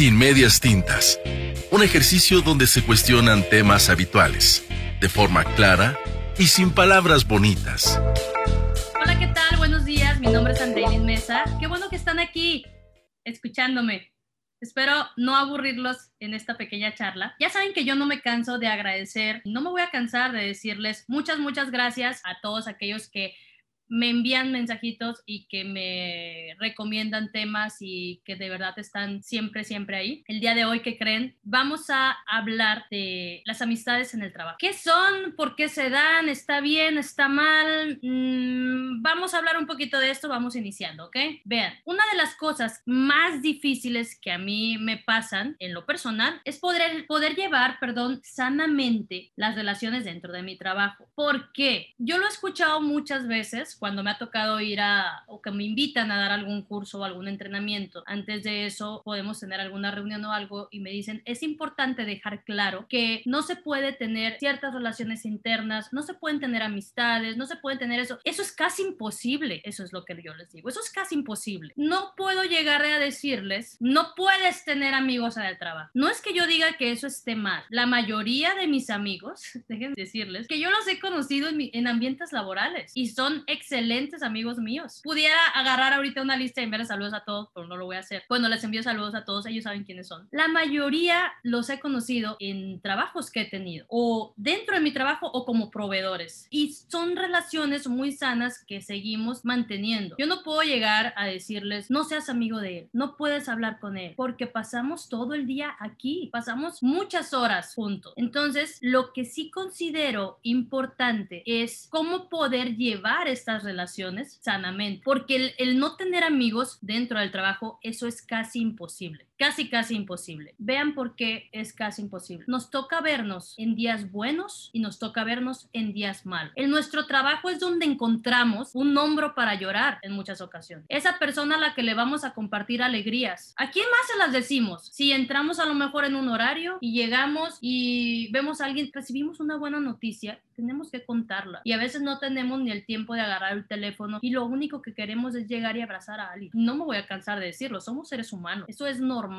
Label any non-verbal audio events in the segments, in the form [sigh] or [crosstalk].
Sin medias tintas. Un ejercicio donde se cuestionan temas habituales, de forma clara y sin palabras bonitas. Hola, ¿qué tal? Buenos días. Mi nombre es Andreilin Mesa. Qué bueno que están aquí escuchándome. Espero no aburrirlos en esta pequeña charla. Ya saben que yo no me canso de agradecer, no me voy a cansar de decirles muchas, muchas gracias a todos aquellos que me envían mensajitos y que me recomiendan temas y que de verdad están siempre, siempre ahí. El día de hoy, ¿qué creen? Vamos a hablar de las amistades en el trabajo. ¿Qué son? ¿Por qué se dan? ¿Está bien? ¿Está mal? Mm, vamos a hablar un poquito de esto, vamos iniciando, ¿ok? Vean, una de las cosas más difíciles que a mí me pasan en lo personal es poder, poder llevar, perdón, sanamente las relaciones dentro de mi trabajo. ¿Por qué? Yo lo he escuchado muchas veces cuando me ha tocado ir a, o que me invitan a dar algún curso o algún entrenamiento, antes de eso podemos tener alguna reunión o algo y me dicen, es importante dejar claro que no se puede tener ciertas relaciones internas, no se pueden tener amistades, no se puede tener eso. Eso es casi imposible, eso es lo que yo les digo, eso es casi imposible. No puedo llegar a decirles, no puedes tener amigos en el trabajo. No es que yo diga que eso esté mal. La mayoría de mis amigos, [laughs] dejen decirles, que yo los he conocido en, en ambientes laborales y son ex excelentes amigos míos. Pudiera agarrar ahorita una lista y enviarles saludos a todos, pero no lo voy a hacer. Cuando les envío saludos a todos, ellos saben quiénes son. La mayoría los he conocido en trabajos que he tenido, o dentro de mi trabajo o como proveedores. Y son relaciones muy sanas que seguimos manteniendo. Yo no puedo llegar a decirles, no seas amigo de él, no puedes hablar con él, porque pasamos todo el día aquí, pasamos muchas horas juntos. Entonces, lo que sí considero importante es cómo poder llevar estas relaciones sanamente, porque el, no tener amigos dentro del trabajo, eso es casi imposible, casi, casi imposible. Vean por qué es casi imposible. Nos toca vernos en días buenos y nos toca vernos en días malos. En nuestro trabajo es donde encontramos un hombro para llorar en muchas ocasiones. Esa persona a la que le vamos a compartir alegrías. ¿A quién más se las decimos? Si entramos a lo mejor en un horario y llegamos y vemos a alguien, recibimos una buena noticia, tenemos que contarla. Y a veces no tenemos ni el tiempo de agarrar el teléfono y lo único que queremos es llegar y abrazar a alguien. No me voy a cansar de decirlo, somos seres humanos, eso es normal.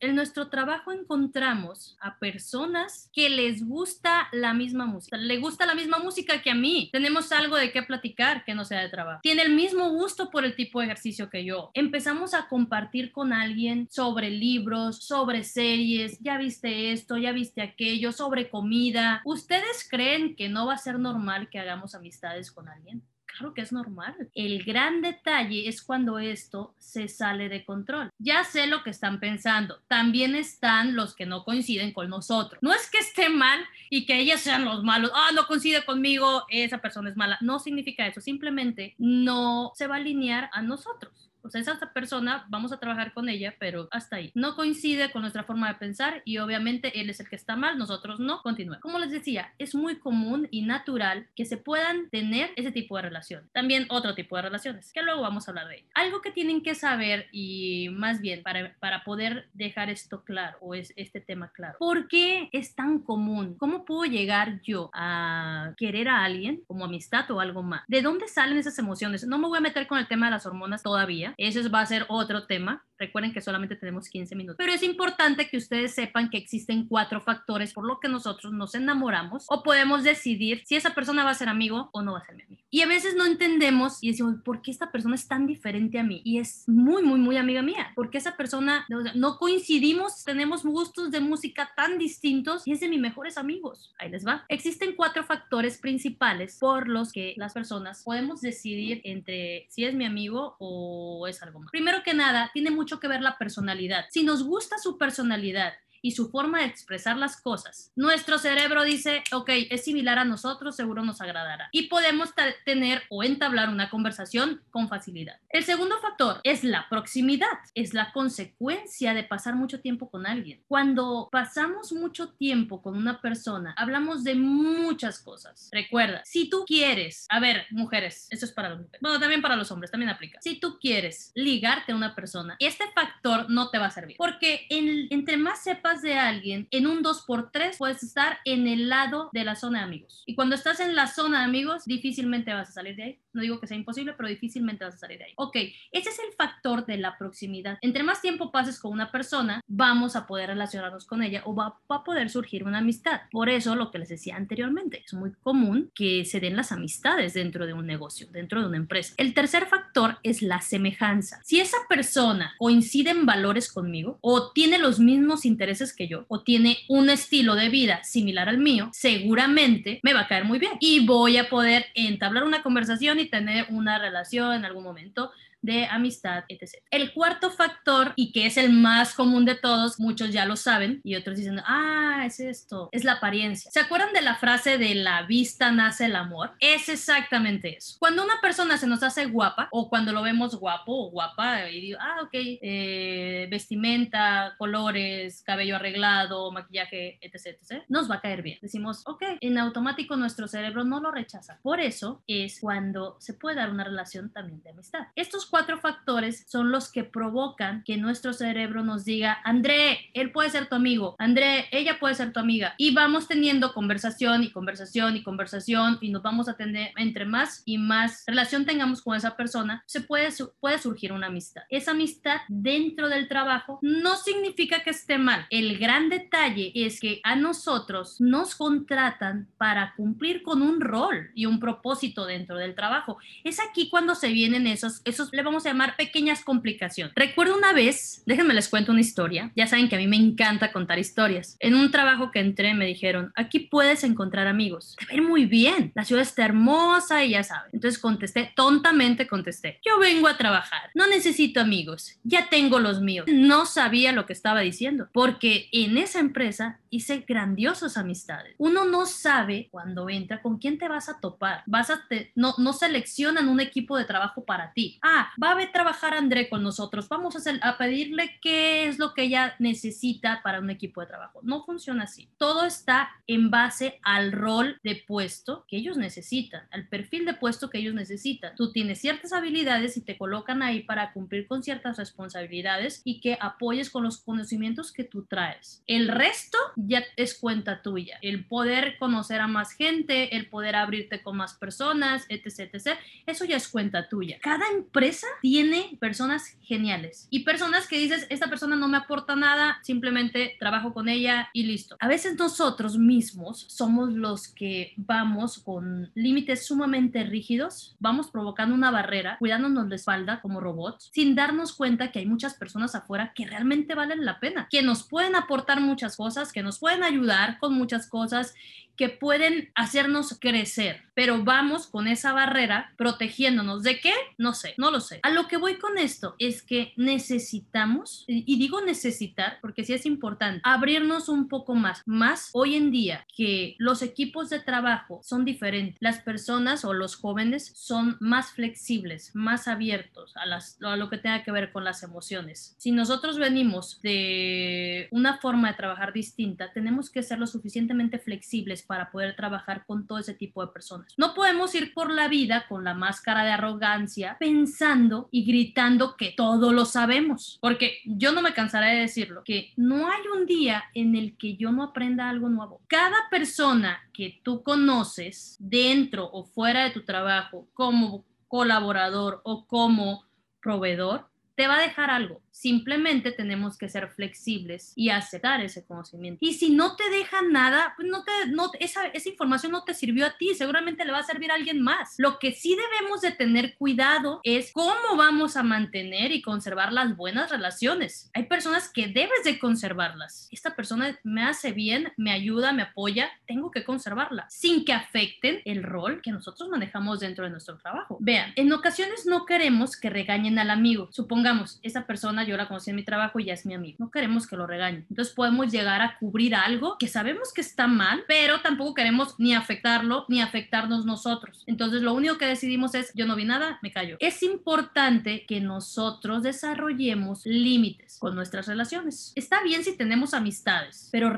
En nuestro trabajo encontramos a personas que les gusta la misma música, le gusta la misma música que a mí, tenemos algo de qué platicar que no sea de trabajo, tiene el mismo gusto por el tipo de ejercicio que yo. Empezamos a compartir con alguien sobre libros, sobre series, ya viste esto, ya viste aquello, sobre comida. ¿Ustedes creen que no va a ser normal que hagamos amistades con alguien? Claro que es normal. El gran detalle es cuando esto se sale de control. Ya sé lo que están pensando. También están los que no coinciden con nosotros. No es que esté mal y que ellos sean los malos. Ah, no coincide conmigo, esa persona es mala. No significa eso. Simplemente no se va a alinear a nosotros. O sea, esa persona, vamos a trabajar con ella, pero hasta ahí. No coincide con nuestra forma de pensar y obviamente él es el que está mal, nosotros no. Continúa. Como les decía, es muy común y natural que se puedan tener ese tipo de relación. También otro tipo de relaciones, que luego vamos a hablar de ello. Algo que tienen que saber y más bien para, para poder dejar esto claro o es este tema claro. ¿Por qué es tan común? ¿Cómo puedo llegar yo a querer a alguien como amistad o algo más? ¿De dónde salen esas emociones? No me voy a meter con el tema de las hormonas todavía ese va a ser otro tema. Recuerden que solamente tenemos 15 minutos. Pero es importante que ustedes sepan que existen cuatro factores por lo que nosotros nos enamoramos o podemos decidir si esa persona va a ser amigo o no va a ser mi amigo. Y a veces no entendemos y decimos, ¿por qué esta persona es tan diferente a mí? Y es muy, muy, muy amiga mía. Porque esa persona no coincidimos, tenemos gustos de música tan distintos y es de mis mejores amigos. Ahí les va. Existen cuatro factores principales por los que las personas podemos decidir entre si es mi amigo o es algo más? Primero que nada, tiene mucho que ver la personalidad. Si nos gusta su personalidad y su forma de expresar las cosas. Nuestro cerebro dice, ok, es similar a nosotros, seguro nos agradará. Y podemos tener o entablar una conversación con facilidad. El segundo factor es la proximidad, es la consecuencia de pasar mucho tiempo con alguien. Cuando pasamos mucho tiempo con una persona, hablamos de muchas cosas. Recuerda, si tú quieres, a ver, mujeres, esto es para las mujeres, bueno, también para los hombres, también aplica. Si tú quieres ligarte a una persona, este factor no te va a servir, porque entre más sepas de alguien, en un 2x3 puedes estar en el lado de la zona de amigos. Y cuando estás en la zona de amigos, difícilmente vas a salir de ahí. No digo que sea imposible, pero difícilmente vas a salir de ahí. Ok, ese es el factor de la proximidad. Entre más tiempo pases con una persona, vamos a poder relacionarnos con ella o va, va a poder surgir una amistad. Por eso, lo que les decía anteriormente, es muy común que se den las amistades dentro de un negocio, dentro de una empresa. El tercer factor es la semejanza. Si esa persona coincide en valores conmigo o tiene los mismos intereses que yo o tiene un estilo de vida similar al mío, seguramente me va a caer muy bien y voy a poder entablar una conversación y tener una relación en algún momento de amistad, etc. El cuarto factor, y que es el más común de todos, muchos ya lo saben, y otros dicen, ah, es esto, es la apariencia. ¿Se acuerdan de la frase de la vista nace el amor? Es exactamente eso. Cuando una persona se nos hace guapa, o cuando lo vemos guapo o guapa, y digo, ah, ok, eh, vestimenta, colores, cabello arreglado, maquillaje, etc., etc., nos va a caer bien. Decimos, ok, en automático nuestro cerebro no lo rechaza. Por eso es cuando se puede dar una relación también de amistad. Estos cuatro factores son los que provocan que nuestro cerebro nos diga, André, él puede ser tu amigo, André, ella puede ser tu amiga. Y vamos teniendo conversación y conversación y conversación y nos vamos a tener, entre más y más relación tengamos con esa persona, se puede, puede surgir una amistad. Esa amistad dentro del trabajo no significa que esté mal. El gran detalle es que a nosotros nos contratan para cumplir con un rol y un propósito dentro del trabajo. Es aquí cuando se vienen esos, esos le vamos a llamar pequeñas complicaciones. Recuerdo una vez, déjenme les cuento una historia, ya saben que a mí me encanta contar historias. En un trabajo que entré me dijeron, aquí puedes encontrar amigos. Te ven muy bien, la ciudad está hermosa y ya saben. Entonces contesté, tontamente contesté, yo vengo a trabajar, no necesito amigos, ya tengo los míos. No sabía lo que estaba diciendo, porque en esa empresa hice grandiosas amistades. Uno no sabe cuando entra con quién te vas a topar. Vas a no, no seleccionan un equipo de trabajo para ti. Ah, va a trabajar André con nosotros, vamos a, hacer, a pedirle qué es lo que ella necesita para un equipo de trabajo. No funciona así. Todo está en base al rol de puesto que ellos necesitan, al perfil de puesto que ellos necesitan. Tú tienes ciertas habilidades y te colocan ahí para cumplir con ciertas responsabilidades y que apoyes con los conocimientos que tú traes. El resto ya es cuenta tuya. El poder conocer a más gente, el poder abrirte con más personas, etc, etc. Eso ya es cuenta tuya. Cada empresa tiene personas geniales y personas que dices, esta persona no me aporta nada, simplemente trabajo con ella y listo. A veces nosotros mismos somos los que vamos con límites sumamente rígidos, vamos provocando una barrera, cuidándonos la espalda como robots, sin darnos cuenta que hay muchas personas afuera que realmente valen la pena, que nos pueden aportar muchas cosas, que nos pueden ayudar con muchas cosas que pueden hacernos crecer, pero vamos con esa barrera protegiéndonos. ¿De qué? No sé, no lo sé. A lo que voy con esto es que necesitamos, y digo necesitar porque sí es importante, abrirnos un poco más, más hoy en día que los equipos de trabajo son diferentes. Las personas o los jóvenes son más flexibles, más abiertos a, las, a lo que tenga que ver con las emociones. Si nosotros venimos de una forma de trabajar distinta, tenemos que ser lo suficientemente flexibles para poder trabajar con todo ese tipo de personas. No podemos ir por la vida con la máscara de arrogancia pensando y gritando que todo lo sabemos, porque yo no me cansaré de decirlo, que no hay un día en el que yo no aprenda algo nuevo. Cada persona que tú conoces dentro o fuera de tu trabajo como colaborador o como proveedor, te va a dejar algo. Simplemente tenemos que ser flexibles y aceptar ese conocimiento. Y si no te deja nada, pues no te, no, esa, esa información no te sirvió a ti, seguramente le va a servir a alguien más. Lo que sí debemos de tener cuidado es cómo vamos a mantener y conservar las buenas relaciones. Hay personas que debes de conservarlas. Esta persona me hace bien, me ayuda, me apoya, tengo que conservarla sin que afecten el rol que nosotros manejamos dentro de nuestro trabajo. Vean, en ocasiones no queremos que regañen al amigo. Supongamos, esa persona yo la conocí en mi trabajo y ya es mi amigo. No queremos que lo regañen. Entonces podemos llegar a cubrir algo que sabemos que está mal, pero tampoco queremos ni afectarlo ni afectarnos nosotros. Entonces lo único que decidimos es, yo no vi nada, me callo. Es importante que nosotros desarrollemos límites con nuestras relaciones. Está bien si tenemos amistades, pero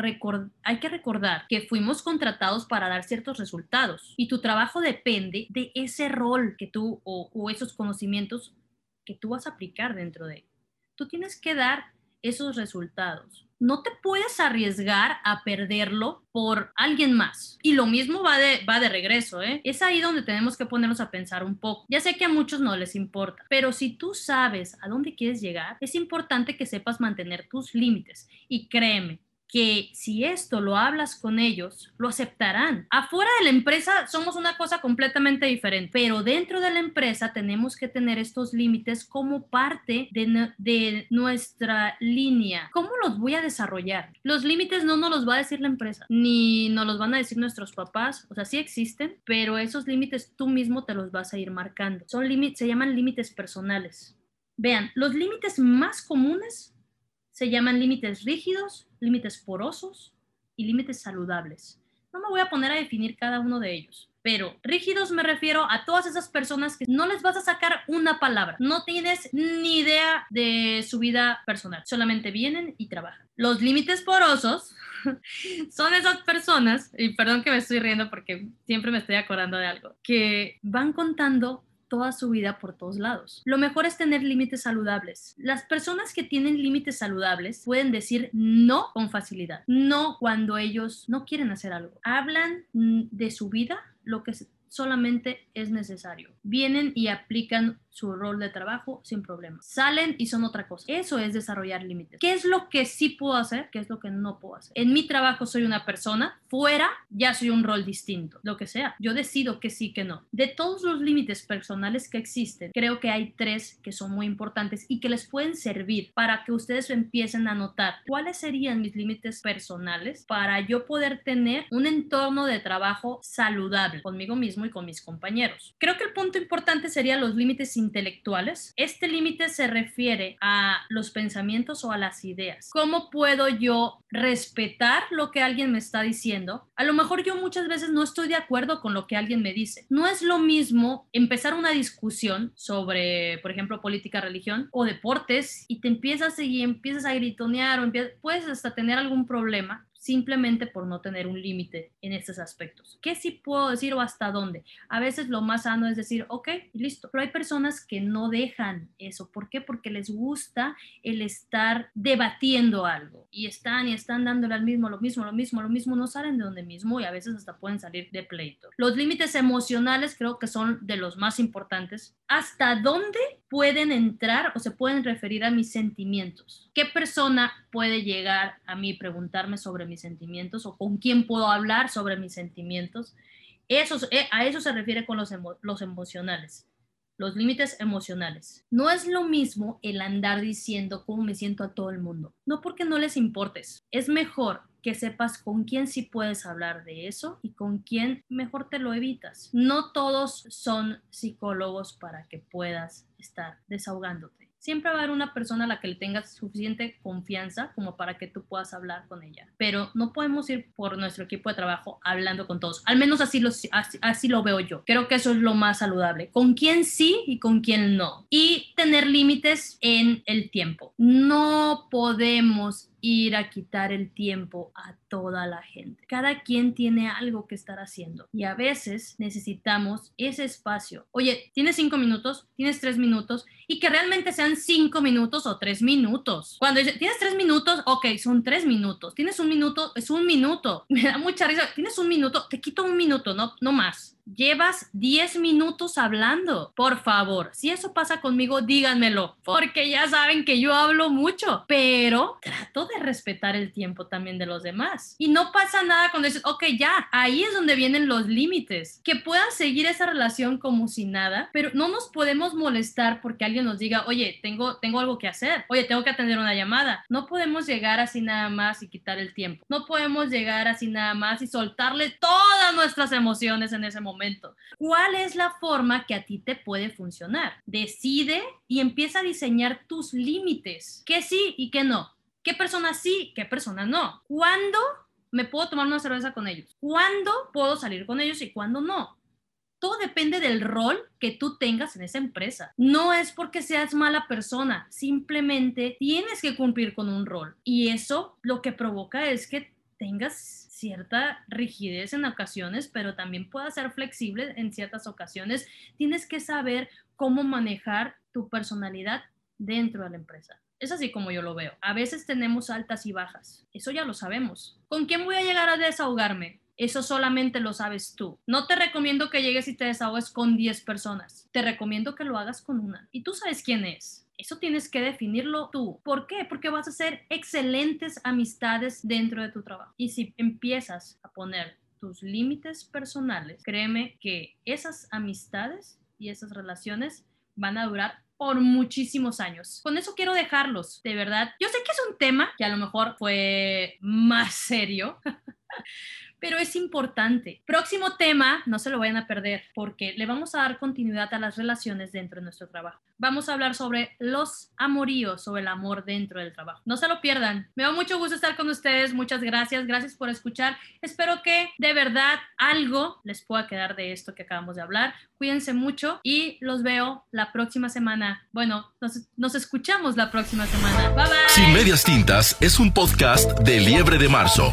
hay que recordar que fuimos contratados para dar ciertos resultados y tu trabajo depende de ese rol que tú o, o esos conocimientos que tú vas a aplicar dentro de tú tienes que dar esos resultados. no te puedes arriesgar a perderlo por alguien más. Y lo mismo va de, va de regreso, ¿eh? Es ahí donde tenemos que ponernos a pensar un poco. Ya sé que a muchos no les importa, pero si tú sabes a dónde quieres llegar, es importante que sepas mantener tus límites. Y créeme, que si esto lo hablas con ellos, lo aceptarán. Afuera de la empresa somos una cosa completamente diferente, pero dentro de la empresa tenemos que tener estos límites como parte de, de nuestra línea. ¿Cómo los voy a desarrollar? Los límites no nos los va a decir la empresa, ni nos los van a decir nuestros papás, o sea, sí existen, pero esos límites tú mismo te los vas a ir marcando. Son límites, se llaman límites personales. Vean, los límites más comunes se llaman límites rígidos, límites porosos y límites saludables. No me voy a poner a definir cada uno de ellos, pero rígidos me refiero a todas esas personas que no les vas a sacar una palabra, no tienes ni idea de su vida personal, solamente vienen y trabajan. Los límites porosos [laughs] son esas personas, y perdón que me estoy riendo porque siempre me estoy acordando de algo, que van contando toda su vida por todos lados. Lo mejor es tener límites saludables. Las personas que tienen límites saludables pueden decir no con facilidad, no cuando ellos no quieren hacer algo. Hablan de su vida lo que solamente es necesario. Vienen y aplican su rol de trabajo sin problema. Salen y son otra cosa. Eso es desarrollar límites. ¿Qué es lo que sí puedo hacer? ¿Qué es lo que no puedo hacer? En mi trabajo soy una persona, fuera ya soy un rol distinto, lo que sea. Yo decido que sí, que no. De todos los límites personales que existen, creo que hay tres que son muy importantes y que les pueden servir para que ustedes empiecen a notar cuáles serían mis límites personales para yo poder tener un entorno de trabajo saludable conmigo mismo y con mis compañeros. Creo que el punto importante sería los límites intelectuales. Este límite se refiere a los pensamientos o a las ideas. ¿Cómo puedo yo respetar lo que alguien me está diciendo? A lo mejor yo muchas veces no estoy de acuerdo con lo que alguien me dice. No es lo mismo empezar una discusión sobre, por ejemplo, política, religión o deportes y te empiezas y empiezas a gritonear o puedes hasta tener algún problema simplemente por no tener un límite en estos aspectos. ¿Qué sí puedo decir o hasta dónde? A veces lo más sano es decir, ok, listo, pero hay personas que no dejan eso. ¿Por qué? Porque les gusta el estar debatiendo algo y están y están dándole al mismo, lo mismo, lo mismo, lo mismo, no salen de donde mismo y a veces hasta pueden salir de pleito. Los límites emocionales creo que son de los más importantes. ¿Hasta dónde pueden entrar o se pueden referir a mis sentimientos? ¿Qué persona puede llegar a mí preguntarme sobre mis sentimientos o con quién puedo hablar sobre mis sentimientos. Eso, eh, a eso se refiere con los, los emocionales, los límites emocionales. No es lo mismo el andar diciendo cómo me siento a todo el mundo. No porque no les importes. Es mejor que sepas con quién sí puedes hablar de eso y con quién mejor te lo evitas. No todos son psicólogos para que puedas estar desahogándote siempre va a haber una persona a la que le tengas suficiente confianza como para que tú puedas hablar con ella. Pero no podemos ir por nuestro equipo de trabajo hablando con todos. Al menos así lo, así, lo veo yo. Creo que eso es lo más saludable. Con quién sí y con quién no. Y tener límites en el tiempo. No podemos ir a quitar el tiempo a toda la gente. Cada quien tiene algo que estar haciendo y a veces necesitamos ese espacio. Oye, tienes cinco minutos, tienes tres minutos y que realmente sean cinco minutos o tres minutos. Cuando tienes tres minutos, ok, son tres minutos. Tienes un minuto, es un minuto. [laughs] Me da mucha risa. Tienes un minuto, te quito un minuto, no, no más. Llevas 10 minutos hablando. Por favor, si eso pasa conmigo, díganmelo, porque ya saben que yo hablo mucho, pero trato respetar el tiempo también de los demás. Y no pasa nada cuando dices, ok, ya, ahí es donde vienen los límites. Que puedan seguir esa relación como si nada, pero no nos podemos molestar porque alguien nos diga, oye, tengo, tengo algo que hacer, oye, tengo que atender una llamada. No podemos llegar así nada más y quitar el tiempo. No podemos llegar así nada más y soltarle todas nuestras emociones en ese momento ¿Cuál es la forma que a ti te puede funcionar? Decide y empieza a diseñar tus límites. ¿Qué sí y qué no? ¿Qué persona sí? ¿Qué persona no? ¿Cuándo me puedo tomar una cerveza con ellos? ¿Cuándo puedo salir con ellos y cuándo no? todo depende del rol que tú tengas en esa empresa. No es porque seas mala persona, simplemente tienes que cumplir con un rol. Y eso lo que provoca es que tengas cierta rigidez en ocasiones, pero también pueda ser flexible en ciertas ocasiones. Tienes que saber cómo manejar tu personalidad dentro de la empresa. Es así como yo lo veo. A veces tenemos altas y bajas. Eso ya lo sabemos. ¿Con quién voy a llegar a desahogarme? Eso solamente lo sabes tú. No te recomiendo que llegues y te desahogues con 10 personas. Te recomiendo que lo hagas con una. Y tú sabes quién es. Eso tienes que definirlo tú. ¿Por qué? Porque vas a hacer excelentes amistades dentro de tu trabajo. Y si empiezas a poner tus límites personales, créeme que esas amistades y esas relaciones van a durar por muchísimos años. Con eso quiero dejarlos, de verdad. Yo sé que es un tema que a lo mejor fue más serio. [laughs] pero es importante. Próximo tema, no se lo vayan a perder, porque le vamos a dar continuidad a las relaciones dentro de nuestro trabajo. Vamos a hablar sobre los amoríos, sobre el amor dentro del trabajo. No se lo pierdan. Me da mucho gusto estar con ustedes. Muchas gracias. Gracias por escuchar. Espero que de verdad algo les pueda quedar de esto que acabamos de hablar. Cuídense mucho y los veo la próxima semana. Bueno, nos, nos escuchamos la próxima semana. Bye bye. Sin medias tintas es un podcast de Liebre de Marzo.